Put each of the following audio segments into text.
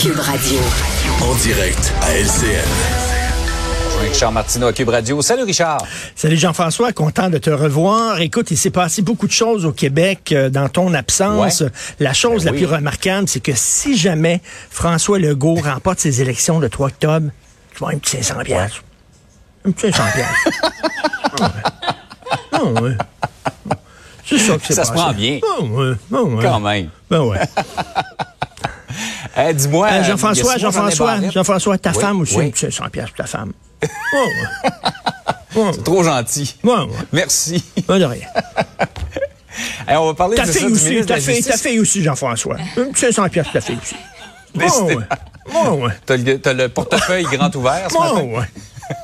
Cube Radio. En direct à LCN. Richard Martineau à Cube Radio. Salut Richard. Salut Jean-François, content de te revoir. Écoute, il s'est passé beaucoup de choses au Québec euh, dans ton absence. Ouais. La chose Ben la oui. plus remarquable, c'est que si jamais François Legault remporte ses élections le 3 octobre, tu vas avoir un petit 500 piastres. Un petit 500 piastres. Ah ouais. Ah ouais. C'est ça que c'est Ça se prend bien. Ouais. Ah ouais. Quand même. Ben ouais. Eh, Dis-moi. Euh, euh, Jean-François, Jean-François. Jean-François, ta Oui, femme aussi, oui. un petit 500 piastres pour ta femme. Ah ouais. Ouais, Trop gentil. ouais, ouais. Merci. Ben de rien. Eh, on va parler Ta de ça, fille du aussi, de ta la fille, ta fille aussi, Jean-François. Un petit 500 piastres, ta fille aussi. Oh, ouais. Oh, ouais. T'as le, le portefeuille grand ouvert ce Oh, matin? ouais.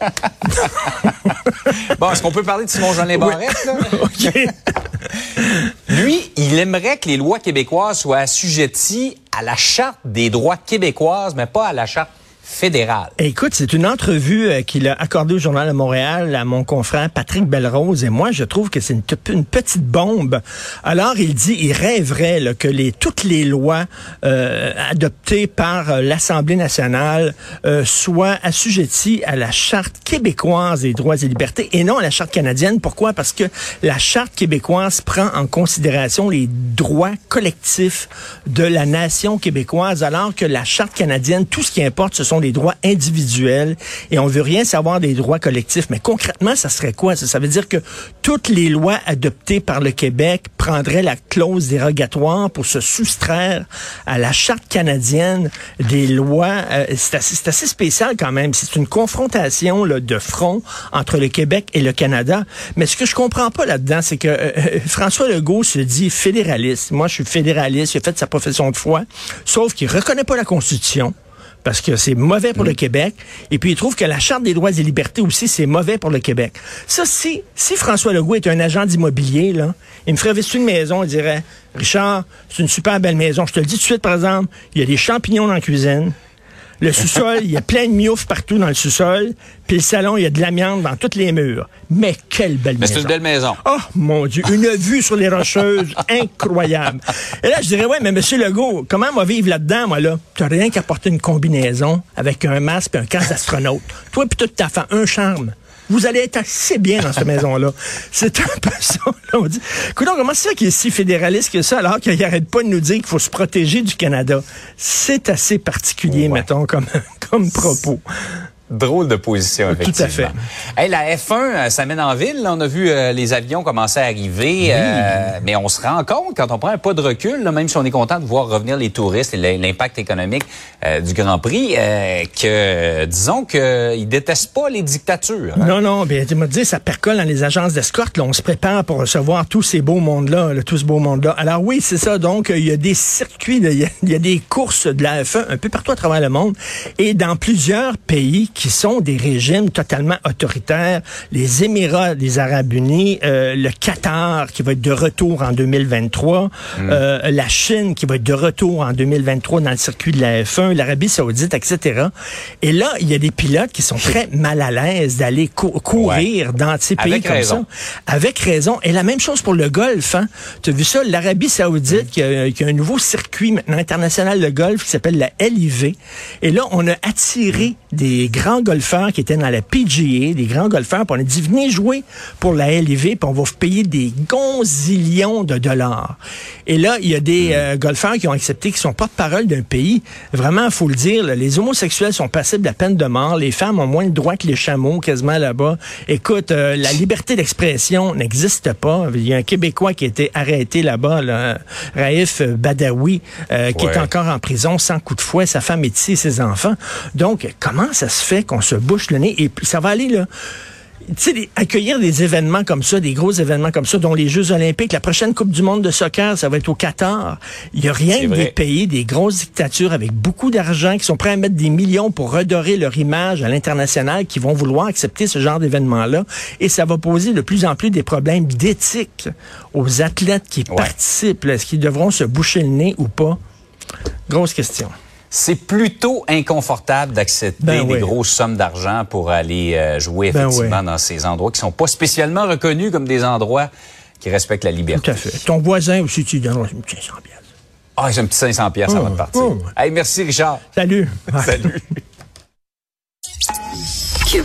Bon, est-ce qu'on peut parler de Simon Jean Barrette, là? OK. Il aimerait que les lois québécoises soient assujetties à la charte des droits québécoises, mais pas à la charte fédérale. Écoute, c'est une entrevue euh, qu'il a accordée au Journal de Montréal à mon confrère Patrick Belrose et moi, je trouve que c'est une petite bombe. Alors, il dit, il rêverait là, que les, toutes les lois euh, adoptées par euh, l'Assemblée nationale euh, soient assujetties à la Charte québécoise des droits et libertés et non à la Charte canadienne. Pourquoi? Parce que la Charte québécoise prend en considération les droits collectifs de la nation québécoise, alors que la Charte canadienne, tout ce qui importe, ce sont les droits individuels et on veut rien savoir des droits collectifs. Mais concrètement, ça serait quoi? Ça, veut dire que toutes les lois adoptées par le Québec prendraient la clause dérogatoire pour se soustraire à la Charte canadienne des lois. Euh, c'est assez, c'est assez spécial quand même. C'est une confrontation là, de front entre le Québec et le Canada. Mais ce que je comprends pas là-dedans, c'est que euh, euh, François Legault se dit fédéraliste. Moi, je suis fédéraliste. Il a fait sa profession de foi. Sauf qu'il reconnaît pas la Constitution parce que c'est mauvais pour le Québec. Et puis, il trouve que la Charte des droits et libertés aussi, c'est mauvais pour le Québec. Ça, si, si François Legault est un agent d'immobilier, là, il me ferait visiter une maison, il dirait, Richard, c'est une super belle maison. Je te le dis tout de suite, par exemple, il y a des champignons dans la cuisine. Le sous-sol, il y a plein de mioufs partout dans le sous-sol. Puis le salon, il y a de l'amiante dans tous les murs. Mais quelle belle Mais maison. c'est une belle maison. Oh mon Dieu, une vue sur les rocheuses incroyable. Et là, je dirais, ouais, mais Monsieur Legault, comment on va vivre là-dedans, moi, là? T'as rien qu'à porter une combinaison avec un masque et un casque d'astronaute. Toi puis toute ta femme, un charme. Vous allez être assez bien dans cette maison-là. C'est un peu ça. Là, on dit, écoute, comment c'est ça qu'il est si fédéraliste que ça, alors qu'il n'arrête pas de nous dire qu'il faut se protéger du Canada? C'est assez particulier, Ouais. mettons, comme, comme propos. Drôle de position, Tout à effectivement. Hey, la F1, euh, ça mène en ville. là. On a vu euh, les avions commencer à arriver. euh, mais on se rend compte, quand on prend un pas de recul, là, même si on est content de voir revenir les touristes et l'impact économique euh, du Grand Prix, que, disons qu'ils détestent pas les dictatures. hein. Non, non, bien, tu m'as dit, ça percole dans les agences d'escorte. On se prépare pour recevoir tous ces beaux mondes-là, là, tout ce beau monde-là. Alors oui, c'est ça. Donc, il y a des circuits, il y, y a des courses de la F1 un peu partout à travers le monde et dans plusieurs pays qui sont des régimes totalement autoritaires. Les Émirats des Arabes Unis, euh, le Qatar qui va être de retour en 2023, euh, la Chine qui va être de retour en 2023 dans le circuit de la F1, l'Arabie Saoudite, etc. Et là, il y a des pilotes qui sont très mal à l'aise d'aller cou- courir dans ces pays Avec comme raison. ça. Avec raison. Et la même chose pour le golf. Hein. Tu as vu ça, l'Arabie saoudite qui a, qui a un nouveau circuit maintenant international de golf qui s'appelle la LIV. Et là, on a attiré des grands golfeurs qui étaient dans la PGA, des grands golfeurs, puis on a dit, venez jouer pour la LIV, puis on va vous payer des gonzillions de dollars. Et là, il y a des euh, golfeurs qui ont accepté, qui sont porte-parole d'un pays. Vraiment, il faut le dire, là, les homosexuels sont passibles de la peine de mort. Les femmes ont moins de droits que les chameaux, quasiment là-bas. Écoute, euh, la liberté d'expression n'existe pas. Il y a un Québécois qui a été arrêté là-bas, là, Raif Badawi, euh, qui est encore en prison sans coup de fouet. Sa femme est ici, ses enfants. Donc, comment ça se fait qu'on se bouche le nez? Et puis, ça va aller, là tu sais, accueillir des événements comme ça, des gros événements comme ça, dont les Jeux olympiques, la prochaine Coupe du monde de soccer, ça va être au Qatar. Il y a rien que des pays, des grosses dictatures avec beaucoup d'argent, qui sont prêts à mettre des millions pour redorer leur image à l'international, qui vont vouloir accepter ce genre d'événement-là. Et ça va poser de plus en plus des problèmes d'éthique aux athlètes qui Ouais. participent. Est-ce qu'ils devront se boucher le nez ou pas? Grosse question. C'est plutôt inconfortable d'accepter Ben des grosses sommes d'argent pour aller euh, jouer Ben effectivement oui. dans ces endroits qui sont pas spécialement reconnus comme des endroits qui respectent la liberté. Tout à fait. Ton voisin aussi, tu lui donneras une petite 100 piastres. Ah, j'ai un petit 500 pièces avant de partir. oh. Hey, merci Richard. Salut. Salut.